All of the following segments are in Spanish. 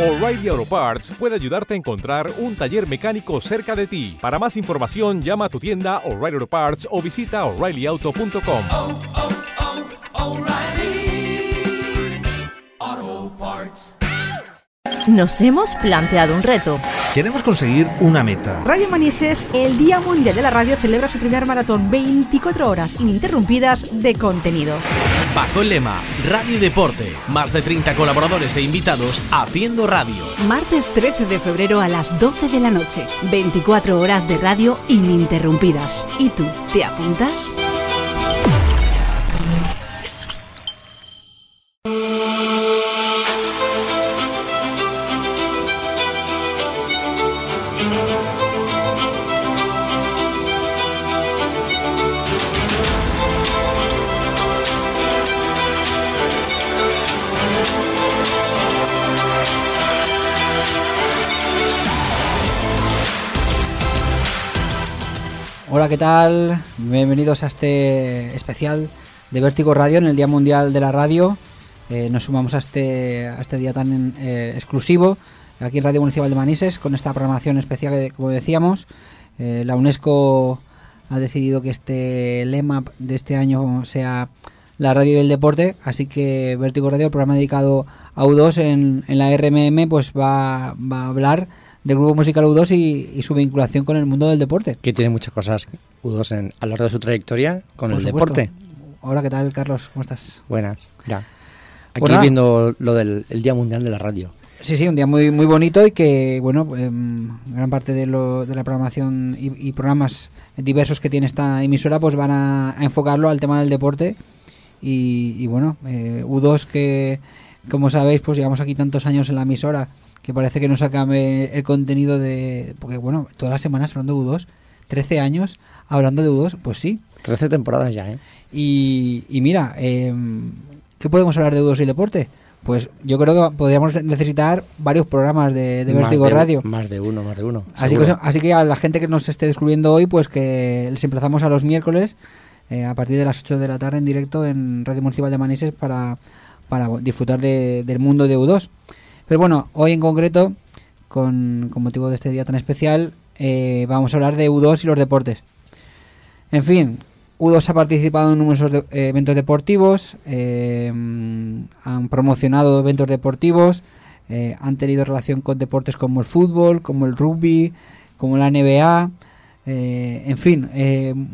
O'Reilly Auto Parts puede ayudarte a encontrar un taller mecánico cerca de ti. Para más información, llama a tu tienda O'Reilly Auto Parts o visita oreillyauto.com. oh, oh, Parts. Nos hemos planteado un reto. Queremos conseguir una meta. Radio Manises, el Día Mundial de la Radio, celebra su primer maratón 24 horas ininterrumpidas de contenido. Bajo el lema Radio Deporte, más de 30 colaboradores e invitados haciendo radio. Martes 13 de febrero a las 12 de la noche. 24 horas de radio ininterrumpidas. ¿Y tú, te apuntas? Hola, ¿qué tal? Bienvenidos a este especial de Vértigo Radio en el Día Mundial de la Radio. Eh, nos sumamos a este, este día tan eh, exclusivo aquí en Radio Municipal de Manises con esta programación especial como decíamos, eh, la UNESCO ha decidido que este lema de este año sea la radio y el deporte, así que Vértigo Radio, el programa dedicado a U2 en, en la RMM, pues va, va a hablar del grupo musical U2 y, y su vinculación con el mundo del deporte. que tiene muchas cosas U2 en, a lo largo de su trayectoria con Por el supuesto. deporte. Hola, ¿qué tal, Carlos? ¿Cómo estás? Buenas, mira. Aquí Pues viendo lo del el Día Mundial de la Radio. Sí, sí, un día muy muy bonito y que, bueno, em, gran parte de, lo, de la programación y, y programas diversos que tiene esta emisora pues van a, a enfocarlo al tema del deporte y, y bueno, eh, U2 que, como sabéis, pues llevamos aquí tantos años en la emisora que parece que nos acabe el contenido de... Porque, bueno, todas las semanas hablando de U2, 13 años hablando de U2, pues sí. 13 temporadas ya, ¿eh? Y, y mira, em, ¿qué podemos hablar de U2 y deporte? Pues yo creo que podríamos necesitar varios programas de, de Vértigo de- Radio. Más de uno, más de uno. Así que, así que a la gente que nos esté descubriendo hoy, pues que les emplazamos a los miércoles eh, a partir de las 8 de la tarde en directo en Radio Municipal de Manises para, para disfrutar de- del mundo de U2. Pero bueno, hoy en concreto, con, motivo de este día tan especial, eh, vamos a hablar de U2 y los deportes. En fin, U2 ha participado en numerosos eh, eventos deportivos, eh, han promocionado eventos deportivos, han tenido relación con deportes como el fútbol, como el rugby, como la NBA, en fin,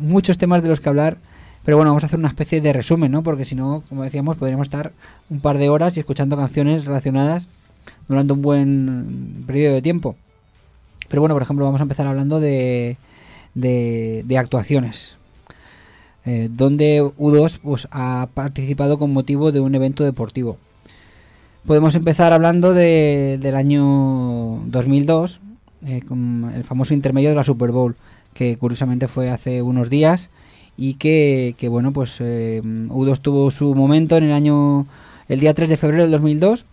muchos temas de los que hablar. Pero bueno, vamos a hacer una especie de resumen, ¿no? Porque si no, como decíamos, podríamos estar un par de horas y escuchando canciones relacionadas durante un buen periodo de tiempo. Pero bueno, por ejemplo, vamos a empezar hablando de, actuaciones. eh, donde U2 pues, ha participado con motivo de un evento deportivo. Podemos empezar hablando de- del año 2002, eh, con el famoso intermedio de la Super Bowl, que curiosamente fue hace unos días y que, que, bueno, pues eh, U2 tuvo su momento en el año, el día 3 de febrero del 2002.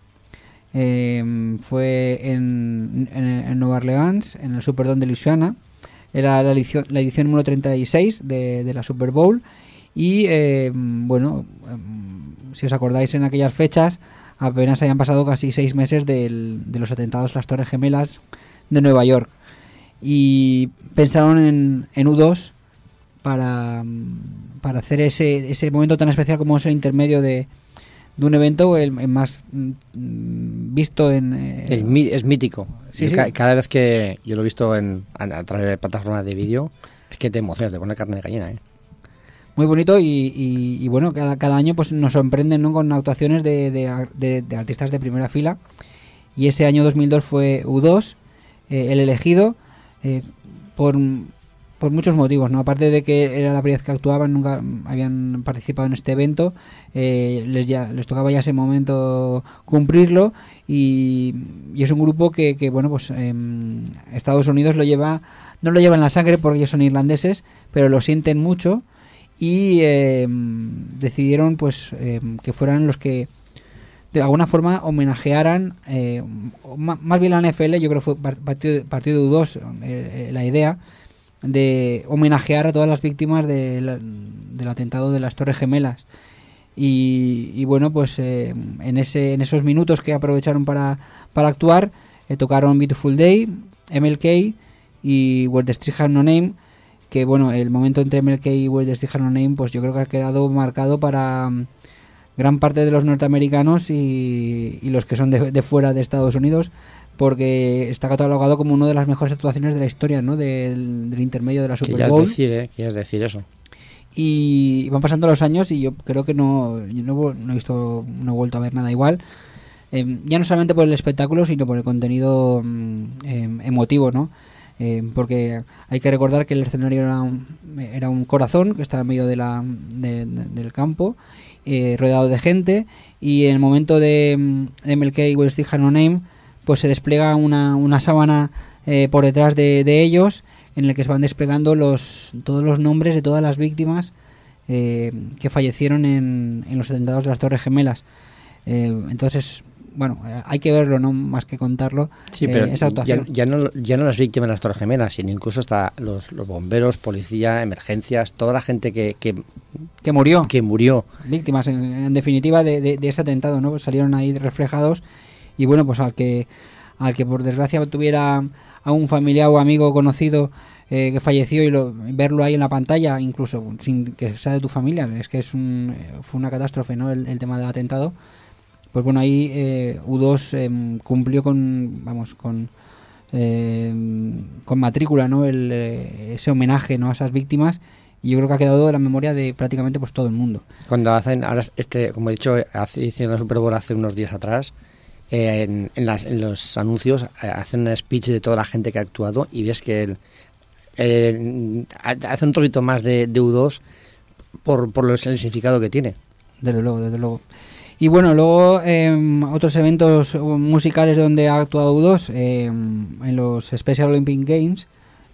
eh, fue en, en, en Nueva Orleans, en el Superdome de Louisiana. Era la edición, la edición número 36 de, de la Super Bowl. Y eh, bueno, em, si os acordáis en aquellas fechas, apenas habían pasado casi seis meses del- de los atentados a las Torres Gemelas de Nueva York. Y pensaron en, en U2 para, mm, para hacer ese, ese momento tan especial como es el intermedio de, de un evento, el, el más mm, visto en... eh, El es mítico. Sí, Yo sí. ca- Cada vez que yo lo he visto en, a, a través de plataformas de vídeo, es que te emocionas, te pone carne de gallina, ¿eh? muy bonito y, y- y bueno, cada, cada año pues nos sorprenden ¿no? con actuaciones de, de ar- de- de artistas de primera fila y ese año 2002 fue U2, eh, el elegido, por, por muchos motivos, ¿no? Aparte de que era la primera vez que actuaban, nunca habían participado en este evento, eh, les, ya, les tocaba ya ese momento cumplirlo y, y es un grupo que, que, bueno, pues em, Estados Unidos lo lleva, no lo lleva en la sangre porque ellos son irlandeses, pero lo sienten mucho y em, decidieron pues em, que fueran los que de alguna forma homenajearan eh, más bien la NFL yo creo que fue par- partido, partido de U2 eh, eh, la idea de homenajear a todas las víctimas de del atentado de las Torres Gemelas. Y, y bueno, pues eh, en, ese, en esos minutos que aprovecharon para, para actuar, eh, tocaron Beautiful Day, MLK y Where the Street Has No Name, que bueno, el momento entre MLK y Where the Street No Name, pues yo creo que ha quedado marcado para mm, gran parte de los norteamericanos y, y los que son de, de fuera de Estados Unidos, porque está catalogado como una de las mejores actuaciones de la historia, ¿no? Del, del intermedio de la Super Bowl. decir, ¿eh? Que ya es decir eso. y van pasando los años y yo creo que no, yo no, no he visto, no he vuelto a ver nada igual. Eh, ya no solamente por el espectáculo, sino por el contenido mm, em, emotivo, ¿no? Eh, porque hay que recordar que el escenario era un, era un corazón que estaba en medio de la, de- de- del campo, eh, rodeado de gente, y en el momento de, mm, de MLK y No Name, pues se despliega una, una sábana eh, por detrás de, de ellos, en el que se van desplegando los, todos los nombres de todas las víctimas eh, que fallecieron en, en los atentados de las Torres Gemelas. Eh, entonces, bueno, eh, hay que verlo, no más que contarlo. Sí, pero esa ya, actuación. ya no, ya no las víctimas de las Torres Gemelas, sino incluso hasta los, los bomberos, policía, emergencias, toda la gente que, que, que murió. que murió. víctimas en, en definitiva de, de- de ese atentado no Pues salieron ahí reflejados y bueno pues al que al que por desgracia tuviera a un familiar o amigo conocido eh, que falleció y lo, verlo ahí en la pantalla incluso sin que sea de tu familia es que es un, eh, fue una catástrofe no el, tema del atentado. Pues bueno ahí eh, U2 em, cumplió con vamos con em, con matrícula no el, eh, ese homenaje no a esas víctimas. Y yo creo que ha quedado en la memoria de prácticamente pues todo el mundo. Cuando hacen, ahora este, como he dicho, hicieron la Super Bowl hace unos días atrás, en, en las- en los anuncios eh, hacen un speech de toda la gente que ha actuado y ves que el, eh, ha- hace un trocito más de, de U2 por, por los- el significado que tiene. Desde luego, desde luego. Y bueno, luego em, otros eventos musicales donde ha actuado U2, em, en los Special Olympic Games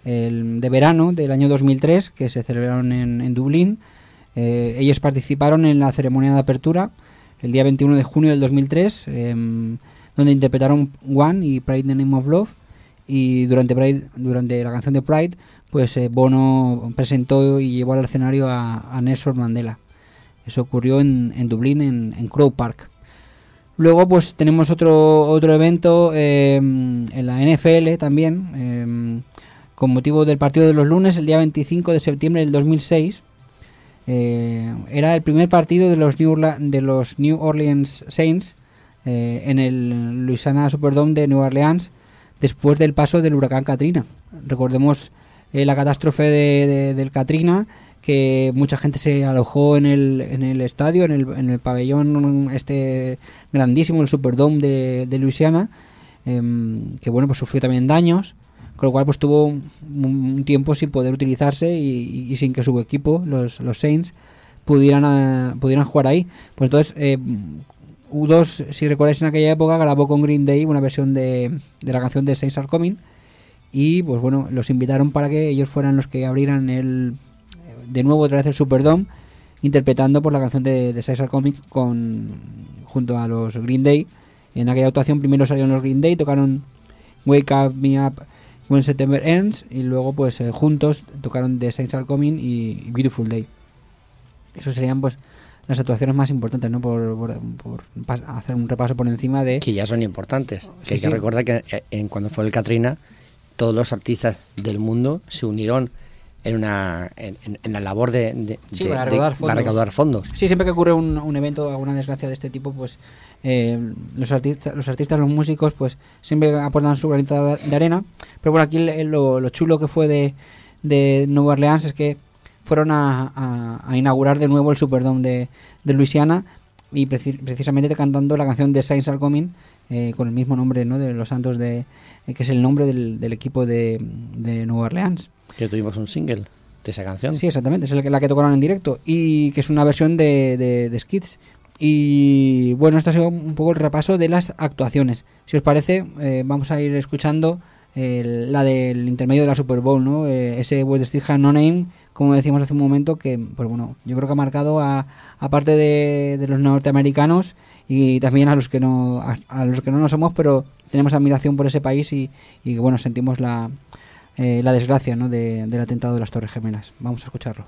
el de verano del año 2003, que se celebraron en, en Dublín. Eh, ellos participaron en la ceremonia de apertura el día 21 de junio del 2003, em, donde interpretaron One y Pride in the Name of Love. Y durante, Pride- durante la canción de Pride, pues eh, Bono presentó y llevó al escenario a, Nelson Mandela. Eso ocurrió en, Dublín, en, Crow Park. Luego, pues tenemos otro otro evento eh, en la NFL también, eh, con motivo del partido de los lunes, el día 25 de septiembre del 2006. Eh, era el primer partido de los New, de los New Orleans Saints eh, en el Louisiana Superdome de Nueva Orleans después del paso del huracán Katrina. Recordemos eh, la catástrofe de- del Katrina, que mucha gente se alojó en el, en el estadio, en el, en el pabellón este grandísimo, el Superdome de, de Luisiana, em, que bueno, pues sufrió también daños, con lo cual pues tuvo un, tiempo sin poder utilizarse y, sin que su equipo, los, los Saints, pudieran, ah, pudieran jugar ahí. Pues entonces, eh, U2, si recordáis en aquella época, grabó con Green Day una versión de, de la canción de Saints Are Coming y pues bueno, los invitaron para que ellos fueran los que abrieran el de nuevo otra vez el Superdome interpretando por la canción de, de Saints Are Coming con junto a los Green Day. En aquella actuación primero salieron los Green Day, tocaron Wake Up Me Up When September Ends y luego pues eh, juntos tocaron The Saints Are Coming y Beautiful Day. Esos serían pues las actuaciones más importantes, ¿no? Por, por- hacer un repaso por encima de... Que ya son importantes. Que Sí, hay que recordar que eh, en, cuando fue el Katrina, todos los artistas del mundo se unieron en una en, la labor de, de- Sí, de- para de- recaudar para fondos. recaudar fondos. Sí, siempre que ocurre un, un evento, alguna desgracia de este tipo, pues eh, los, artistas, los artistas, los músicos, pues siempre aportan su granito de arena. Pero bueno, aquí lo, lo chulo que fue de, de Nueva Orleans es que fueron a, a- a inaugurar de nuevo el Superdome de, de Luisiana y preci- precisamente cantando la canción de Saints Are Coming eh, con el mismo nombre ¿no? de los Santos, de, eh, que es el nombre del, del equipo de, de Nueva Orleans. Que tuvimos un single de esa canción. Sí, exactamente, es la que tocaron en directo y que es una versión de, de, de Skids. Y bueno, esto ha sido un poco el repaso de las actuaciones. Si os parece, eh, vamos a ir escuchando el- la del intermedio de la Super Bowl, ¿no? Eh, ese West Street No Name, como decíamos hace un momento, que pues bueno, yo creo que ha marcado a, a parte de, de los norteamericanos y también a los que no a, a los que no lo somos, pero tenemos admiración por ese país y, y bueno, sentimos la, eh, la desgracia ¿no? de- del atentado de las Torres Gemelas. Vamos a escucharlo.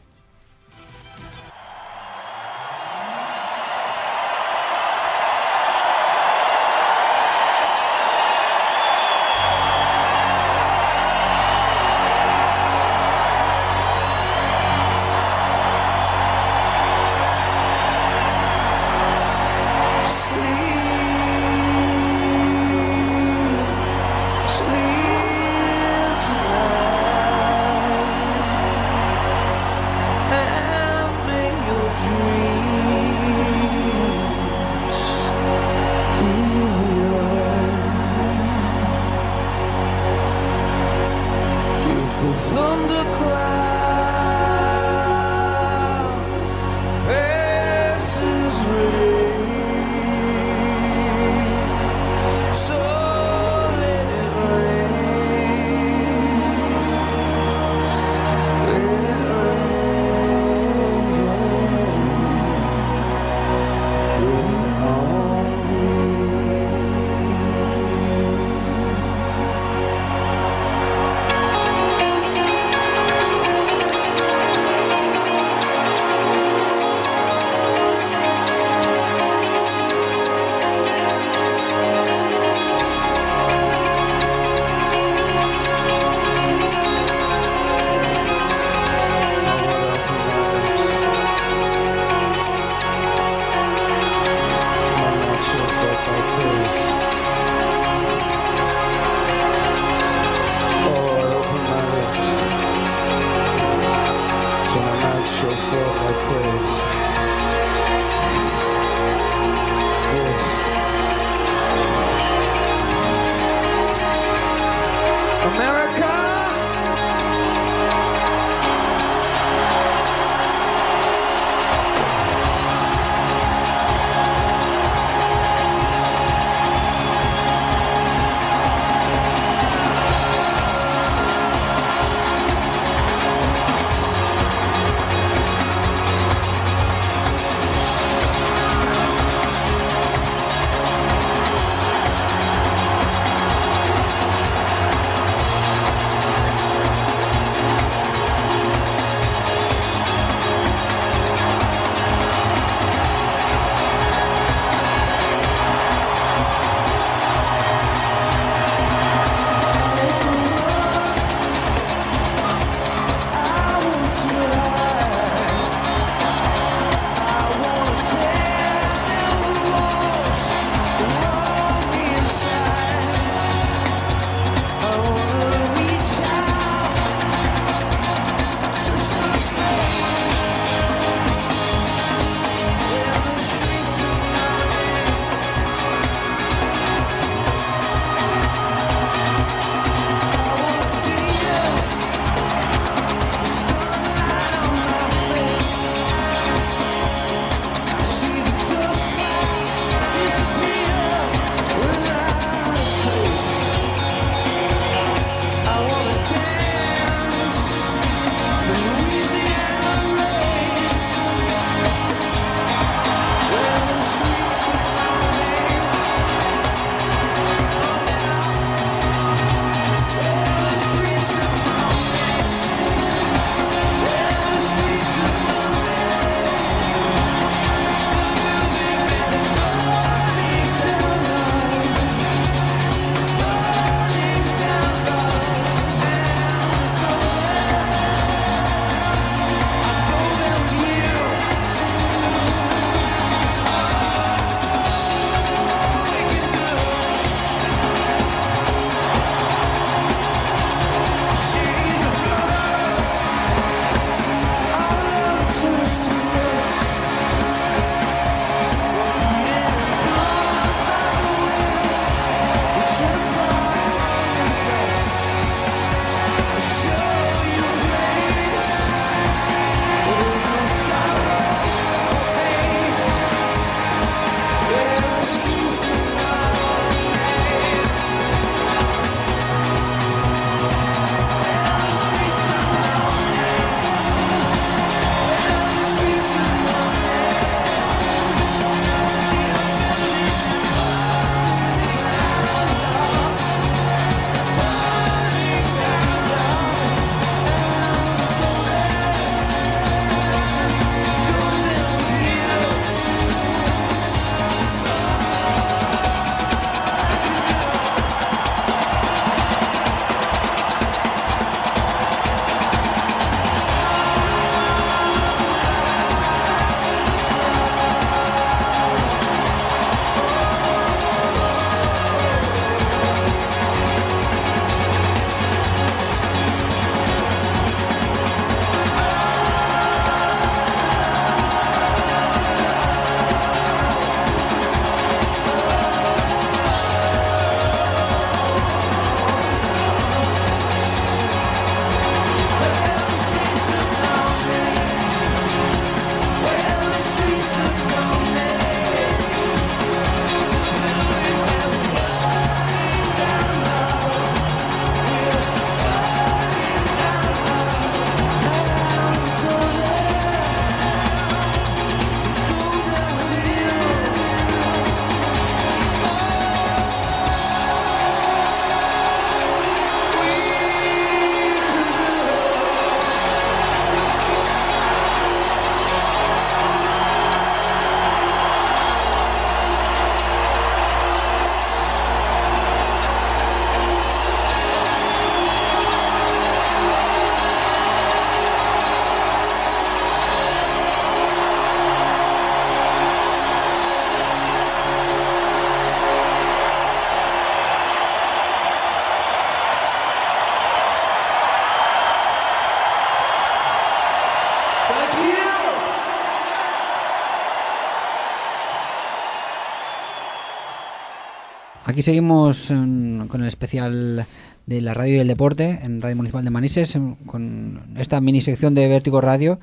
Aquí seguimos en- con el especial de la radio y el deporte en Radio Municipal de Manises, en- con esta mini sección de Vértigo Radio,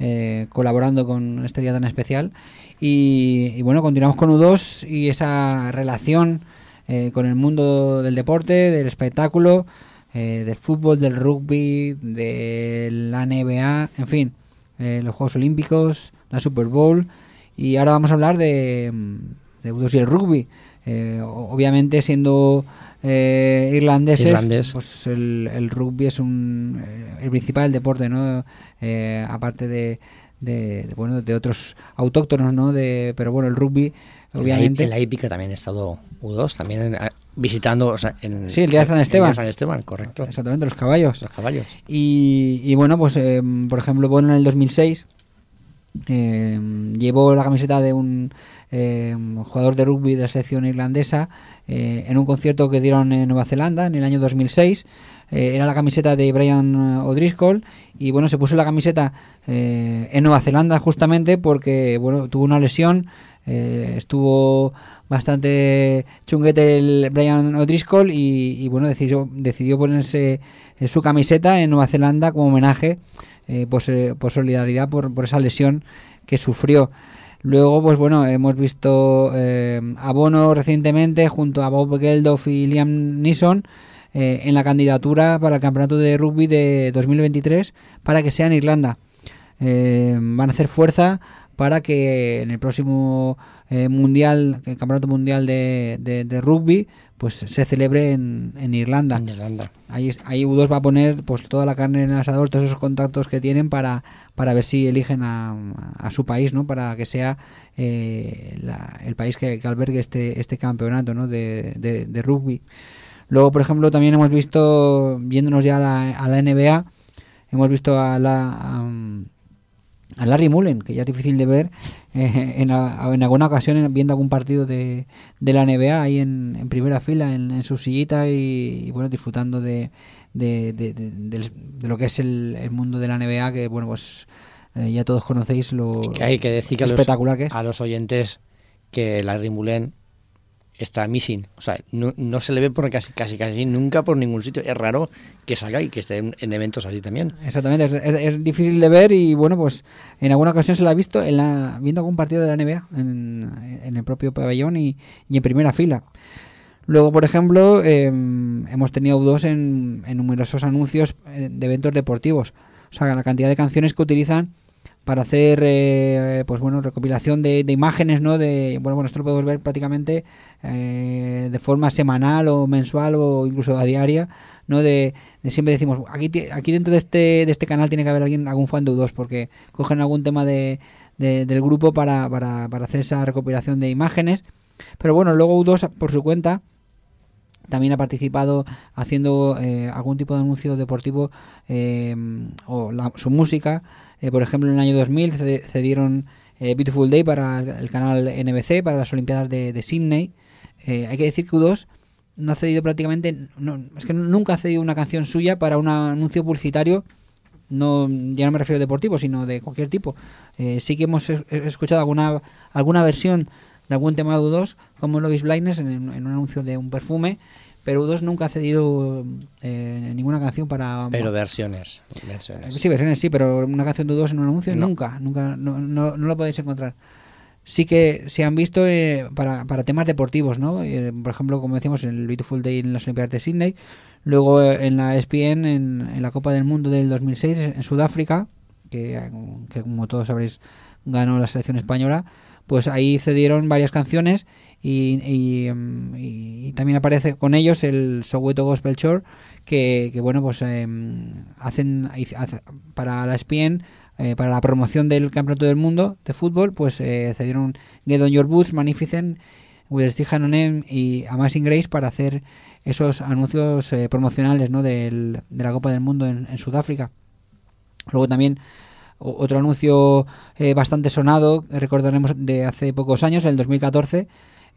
eh, colaborando con este día tan especial. Y, bueno, continuamos con U2 y esa relación eh, con el mundo del deporte, del espectáculo, eh, del fútbol, del rugby, de la NBA, en fin, los Juegos Olímpicos, la Super Bowl. Y ahora vamos a hablar de, de U2 y el rugby. Eh, obviamente siendo eh, irlandeses, Irlandés. pues el, el rugby es un, eh, el principal deporte, ¿no? Eh, aparte de, de, de, bueno, de otros autóctonos, ¿no? De, pero bueno, el rugby, obviamente... en la hípica también he estado U2, también en- a- visitando, o sea, en, Sí, el día de San Esteban. San Esteban, correcto. Exactamente, los caballos. Los caballos. Y, y bueno, pues eh, por ejemplo, bueno, en el 2006 eh, llevó la camiseta de un eh, jugador de rugby de la selección irlandesa eh, en un concierto que dieron en Nueva Zelanda en el año 2006. Eh, era la camiseta de Brian O'Driscoll y bueno, se puso la camiseta eh, en Nueva Zelanda justamente porque bueno, tuvo una lesión, eh, estuvo bastante chunguete el Brian O'Driscoll y, y, bueno, decidió, decidió ponerse eh, su camiseta en Nueva Zelanda como homenaje eh, por, por solidaridad por, por esa lesión que sufrió. Luego, pues bueno, hemos visto eh, a Bono recientemente junto a Bob Geldof y Liam Neeson eh, en la candidatura para el campeonato de rugby de 2023 para que sea en Irlanda. Eh, van a hacer fuerza para que en el próximo eh, mundial, el campeonato mundial de, de- de rugby, pues se celebre en, en Irlanda. En Irlanda. Ahí, ahí U2 va a poner pues toda la carne en el asador, todos esos contactos que tienen para, para ver si eligen a, a su país, ¿no? Para que sea eh, la- el país que, que albergue este, este campeonato, ¿no? De, de- de rugby. Luego, por ejemplo, también hemos visto, viéndonos ya a la, a la NBA, hemos visto a la... a, a Larry Mullen, que ya es difícil de ver eh, en, a- en alguna ocasión en- viendo algún partido de, de la NBA ahí en, en primera fila, en, en su sillita y, y, bueno, disfrutando de, de, de- de- del- de lo que es el, el mundo de la NBA, que bueno, pues eh, ya todos conocéis lo Que hay que decir que a los, espectacular que es. a los oyentes que Larry Mullen está missing. O sea, no, no se le ve por casi, casi casi nunca por ningún sitio. Es raro que salga y que esté en, en eventos así también. Exactamente, es, difícil de ver y bueno, pues en alguna ocasión se la ha visto en la, viendo algún partido de la NBA en, el propio pabellón y, en primera fila. Luego, por ejemplo, eh, hemos tenido dos en, en numerosos anuncios eh, de eventos deportivos. O sea, la cantidad de canciones que utilizan para hacer, eh, pues bueno, recopilación de, de imágenes, ¿no? De, bueno, bueno, esto lo podemos ver prácticamente eh, de forma semanal o mensual o incluso a diaria, ¿no? De, siempre decimos, aquí, aquí dentro de este, de este canal tiene que haber alguien, algún fan de U2, porque cogen algún tema de, de- del grupo para, para, para hacer esa recopilación de imágenes. Pero bueno, luego U2 por su cuenta también ha participado haciendo eh, algún tipo de anuncio deportivo eh, o la- su música. Eh, por ejemplo, en el año 2000 cede- cedieron eh, Beautiful Day para el, canal NBC, para las Olimpiadas de, de Sydney. Eh, hay que decir que U2 no ha cedido prácticamente, no, es que nunca ha cedido una canción suya para un anuncio publicitario. No, ya no me refiero a deportivo, sino de cualquier tipo. Eh, sí que hemos es- escuchado alguna, alguna versión de algún tema de U2, como Love is Blindness, en un anuncio de un perfume, pero U2 nunca ha cedido eh, ninguna canción para... Pero versiones. versiones. Sí, versiones sí, pero una canción de U2 en un anuncio No. nunca, nunca, no, no, no lo podéis encontrar. Sí que se han visto eh, para, para temas deportivos, ¿no? Eh, por ejemplo, como decíamos, en el Beautiful Day en las Olimpiadas de Sydney, luego eh, en la ESPN, en, en la Copa del Mundo del 2006, en Sudáfrica, que, eh, que como todos sabréis ganó la selección española, pues ahí cedieron varias canciones y, mm, y- y también aparece con ellos el Soweto Gospel Chore que, que, bueno pues em, hacen hace- para la ESPN eh, para la promoción del campeonato del mundo de fútbol pues eh, cedieron Get on Your Boots Magnificent With Steve Hannonem y Amazing Grace para hacer esos anuncios eh, promocionales ¿no? del- de la Copa del Mundo en, en Sudáfrica luego también otro anuncio eh, bastante sonado, eh, recordaremos de hace pocos años, el 2014,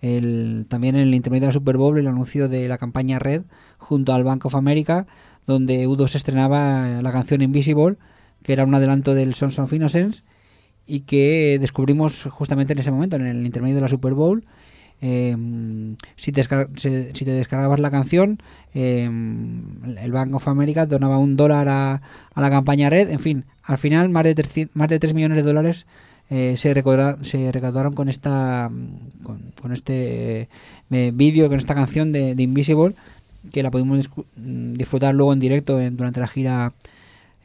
el, también en el intermedio de la Super Bowl, el anuncio de la campaña Red junto al Bank of America, donde U2 estrenaba la canción Invisible, que era un adelanto del Sons of Innocence, y que descubrimos justamente en ese momento, en el intermedio de la Super Bowl, eh, si, te si te descargabas la canción, eh, el Bank of America donaba un dólar a, a la campaña Red. En fin, al final más de 300 más de 3 millones de dólares eh, se, recauda- se recaudaron con esta con, este eh, vídeo, con esta canción de, de Invisible, que la pudimos disfrutar luego en directo en- durante la gira.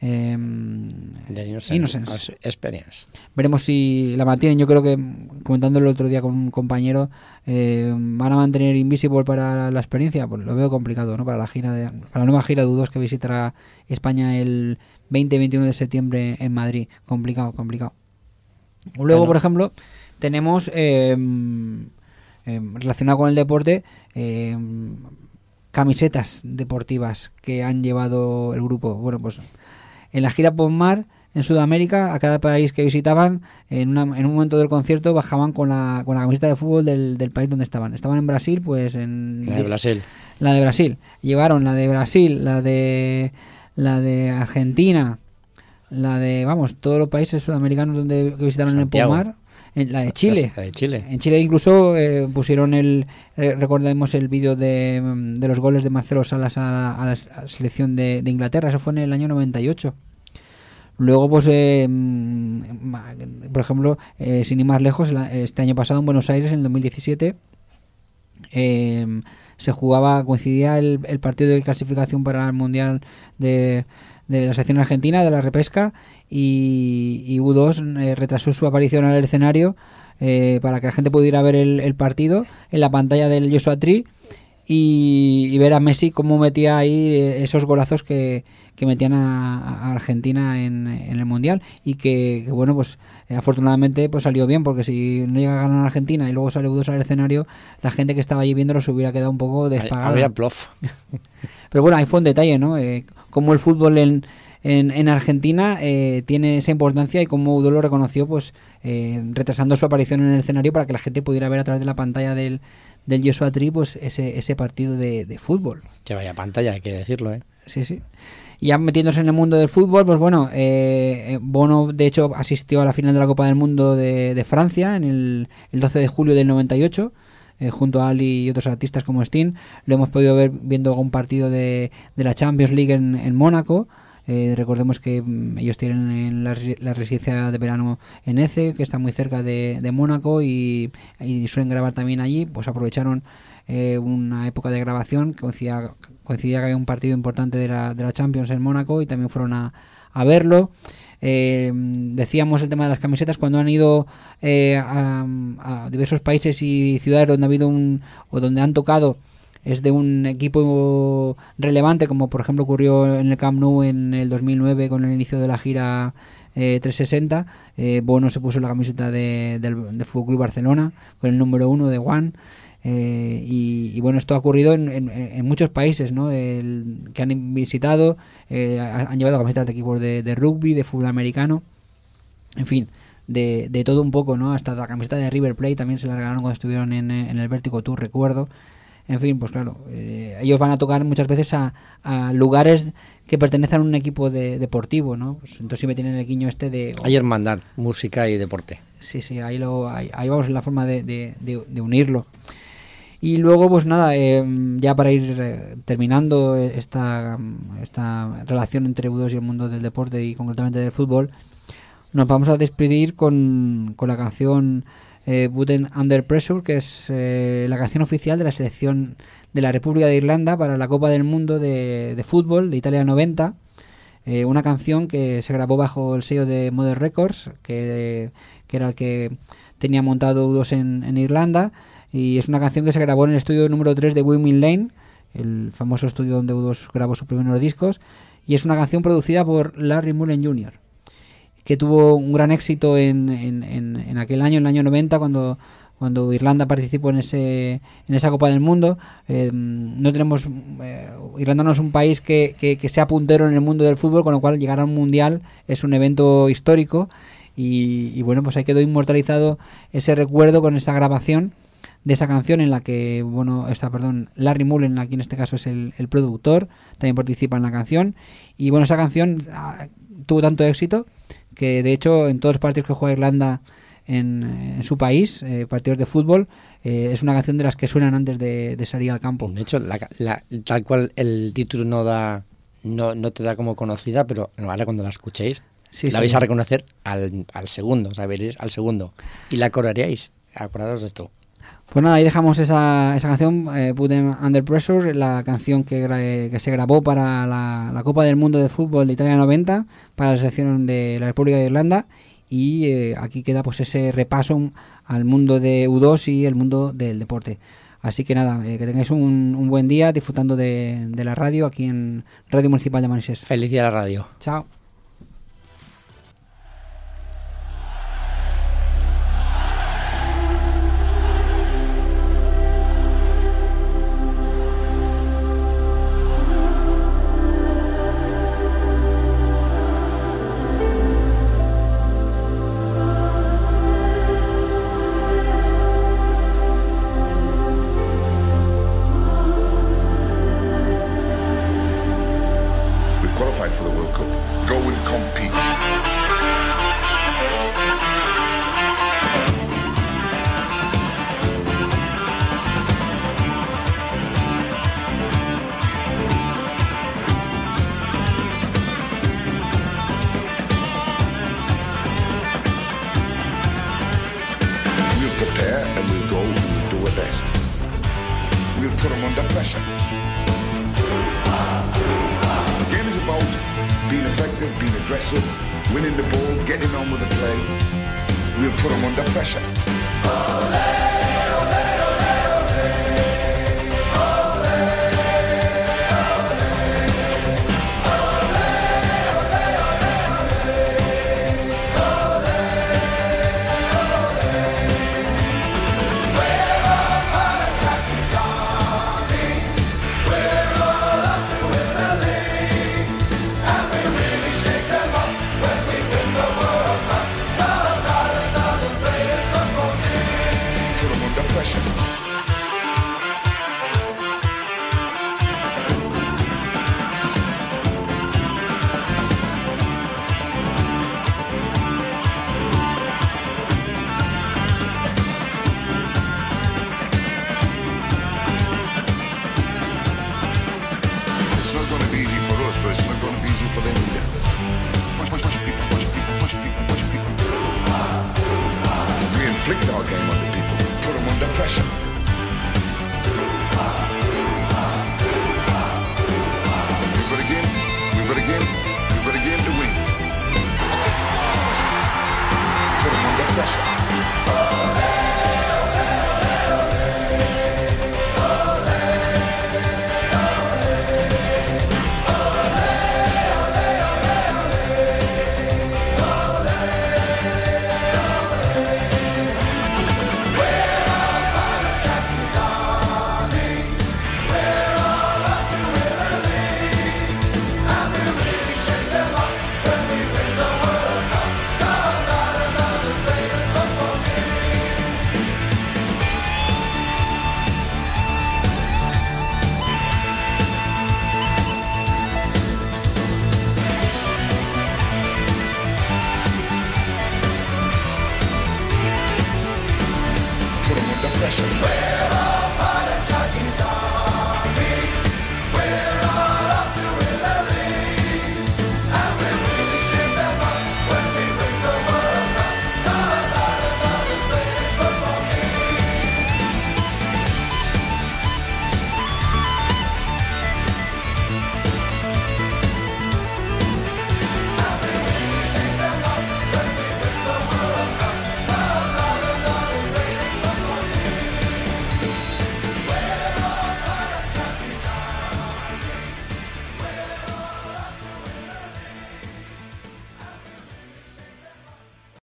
Em, De Innocence, Innocence. Experience. Veremos si la mantienen. Yo creo que, comentándolo el otro día con un compañero, eh, van a mantener Invisible para la experiencia. Pues lo veo complicado, ¿no? Para la gira de, para la nueva gira de U2 que visitará España el 20-21 de septiembre en Madrid. Complicado, complicado. Luego, Bueno. por ejemplo, tenemos eh, eh, relacionado con el deporte eh, camisetas deportivas que han llevado el grupo. Bueno, pues en la gira por mar en Sudamérica, a cada país que visitaban, en, una- en un momento del concierto bajaban con la, con la camiseta de fútbol del, del país donde estaban. Estaban en Brasil, pues en La de Brasil. la de Brasil. Llevaron la de Brasil, la de la de Argentina, la de, vamos, todos los países sudamericanos donde que visitaron Santiago. el Pomar, en la de Chile. La de Chile. En Chile incluso eh, pusieron el, eh, recordemos el vídeo de, mm, de los goles de Marcelo Salas a, a la, selección de, de Inglaterra, eso fue en el año 98. Luego, pues, eh, mm, por ejemplo, sin ir más lejos, este año pasado en Buenos Aires, en el 2017, eh, se jugaba, coincidía el, el partido de clasificación para el Mundial de, de la selección argentina, de la repesca, y, y U2 eh, retrasó su aparición al escenario eh, para que la gente pudiera ver el, el partido en la pantalla del Joshua Tree y, y ver a Messi cómo metía ahí eh, esos golazos que, que metían a, a Argentina en, en el Mundial y que, que, bueno pues eh, afortunadamente pues salió bien porque si no llega a ganar Argentina y luego sale U2 al escenario la gente que estaba allí viéndolo se hubiera quedado un poco despagada Había plof. pero bueno, ahí fue un detalle, ¿no? Eh, cómo el fútbol en, en, en Argentina eh, tiene esa importancia y cómo Udo lo reconoció, pues eh, retrasando su aparición en el escenario para que la gente pudiera ver a través de la pantalla del, del Joshua Tree, pues ese, ese partido de, de fútbol. Que vaya pantalla, hay que decirlo, ¿eh? Sí, sí. Y ya metiéndose en el mundo del fútbol, pues bueno, eh, eh, Bono de hecho asistió a la final de la Copa del Mundo de, de Francia en el, el 12 de julio del 98 eh, junto a Ali y otros artistas como Sting. Lo hemos podido ver viendo un partido de, la Champions League en, Mónaco. Eh, recordemos que mm, ellos tienen en la, resi- la residencia de verano en Ece, que está muy cerca de, Mónaco y, suelen grabar también allí. Pues aprovecharon eh, una época de grabación coincidía, coincidía que había un partido importante de la, de la Champions en Mónaco y también fueron a verlo. Eh, decíamos el tema de las camisetas cuando han ido eh, a, diversos países y ciudades donde ha habido un o donde han tocado es de un equipo relevante como por ejemplo ocurrió en el Camp Nou en el 2009 con el inicio de la gira eh, 360 eh, Bono se puso la camiseta de, del, del Fútbol Barcelona con el número uno de One eh, y, y bueno, esto ha ocurrido en, en- en muchos países ¿no? El- que han visitado, eh, ha- han llevado camisetas de equipos de, de rugby, de fútbol americano, en fin, de, de todo un poco, ¿no? Hasta la camiseta de River Plate también se la regalaron cuando estuvieron en, en el Vertigo Tour, recuerdo. En fin, pues claro, eh, ellos van a tocar muchas veces a, a lugares que pertenecen a un equipo de, deportivo, ¿no? Pues entonces siempre tienen el guiño este de... Hay hermandad, música y deporte. Sí, sí, ahí, lo, ahí, ahí vamos en la forma de, de- de- de unirlo. Y luego, pues nada, eh, ya para ir eh, terminando esta, esta relación entre U2 y el mundo del deporte y concretamente del fútbol, nos vamos a despedir con, con la canción eh, Under Pressure, que es eh, la canción oficial de la selección de la República de Irlanda para la Copa del Mundo de, de Fútbol de Italia 90. Eh, una canción que se grabó bajo el sello de Modern Records, que, que era el que tenía montado U2 en, en Irlanda. Y es una canción que se grabó en el estudio número 3 de Women Lane, el famoso estudio donde U2 grabó sus primeros discos. Y es una canción producida por Larry Mullen Jr., que tuvo un gran éxito en, en, en- aquel año, en el año 90, cuando, cuando Irlanda participó en, ese, en esa Copa del Mundo. Eh, no tenemos. eh, Irlanda no es un país que, que, sea puntero en el mundo del fútbol, con lo cual llegar a un mundial es un evento histórico. Y bueno, pues ahí quedó inmortalizado ese recuerdo con esa grabación de esa canción en la que, bueno, está, perdón, Larry Mullen, aquí en este caso es el, el productor, también participa en la canción. Y bueno, esa canción ah, tuvo tanto éxito que de hecho en todos los partidos que juega Irlanda en, en su país, eh, partidos de fútbol, eh, es una canción de las que suenan antes de, de salir al campo. De hecho, la, la- tal cual el título no da no, no te da como conocida, pero ahora cuando la escuchéis, Sí, la sí. vais a reconocer al, al segundo, o sea, veréis al segundo. Y la corearíais. Acordaos de esto. Pues nada, ahí dejamos esa, esa canción, eh, Put Under Pressure, la canción que, que se grabó para la, la Copa del Mundo de Fútbol de Italia 90, para la selección de la República de Irlanda. Y eh, aquí queda pues ese repaso al mundo de U2 y el mundo del deporte. Así que nada, eh, que tengáis un, un buen día disfrutando de, de la radio aquí en Radio Municipal de Manises. Feliz día a la radio. Chao. We'll put them under pressure. The game is about being effective, being aggressive, winning the ball, getting on with the play. We'll put them under pressure.